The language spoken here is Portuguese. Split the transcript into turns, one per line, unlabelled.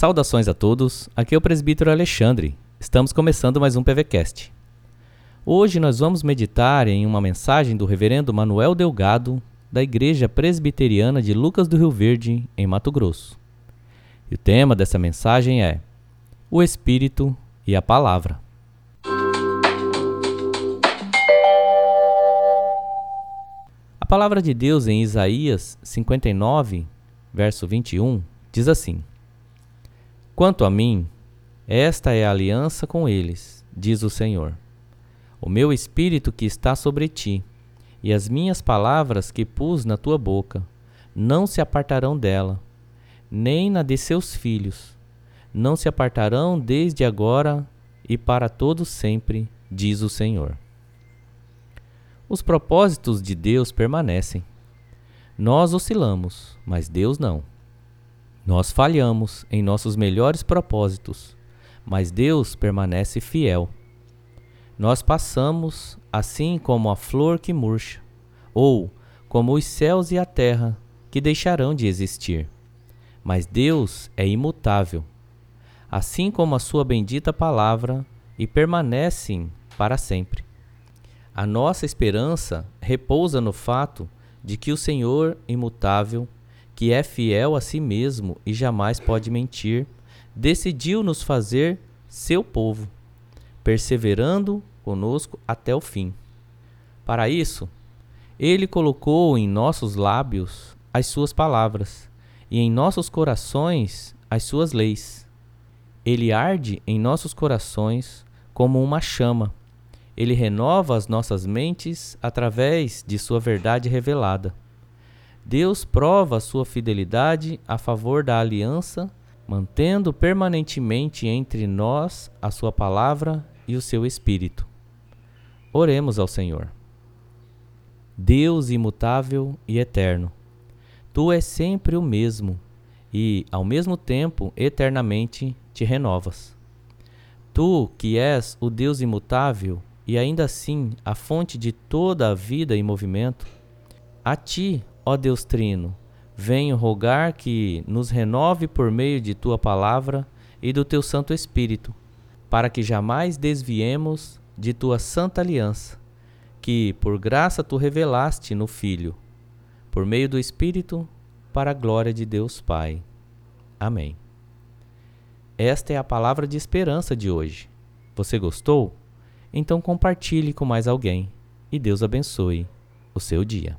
Saudações a todos, aqui é o presbítero Alexandre. Estamos começando mais um PVCast. Hoje nós vamos meditar em uma mensagem do reverendo Manuel Delgado, da Igreja Presbiteriana de Lucas do Rio Verde, em Mato Grosso. E o tema dessa mensagem é O Espírito e a Palavra. A palavra de Deus em Isaías 59, verso 21, diz assim: Quanto a mim, esta é a aliança com eles, diz o Senhor. O meu espírito que está sobre ti, e as minhas palavras que pus na tua boca, não se apartarão dela, nem na de seus filhos, não se apartarão desde agora e para todo sempre, diz o Senhor. Os propósitos de Deus permanecem. Nós oscilamos, mas Deus não. Nós falhamos em nossos melhores propósitos, mas Deus permanece fiel. Nós passamos assim como a flor que murcha, ou como os céus e a terra que deixarão de existir. Mas Deus é imutável, assim como a sua bendita palavra, e permanecem para sempre. A nossa esperança repousa no fato de que o Senhor imutável que é fiel a si mesmo e jamais pode mentir, decidiu nos fazer seu povo, perseverando conosco até o fim. Para isso, ele colocou em nossos lábios as suas palavras e em nossos corações as suas leis. Ele arde em nossos corações como uma chama. Ele renova as nossas mentes através de sua verdade revelada. Deus prova sua fidelidade a favor da aliança, mantendo permanentemente entre nós a sua palavra e o seu espírito. Oremos ao Senhor. Deus imutável e eterno, tu és sempre o mesmo e, ao mesmo tempo, eternamente te renovas. Tu, que és o Deus imutável e ainda assim a fonte de toda a vida e movimento, a ti Ó Deus Trino, venho rogar que nos renove por meio de tua palavra e do teu Santo Espírito, para que jamais desviemos de tua santa aliança, que por graça tu revelaste no Filho, por meio do Espírito, para a glória de Deus Pai. Amém. Esta é a palavra de esperança de hoje. Você gostou? Então compartilhe com mais alguém e Deus abençoe o seu dia.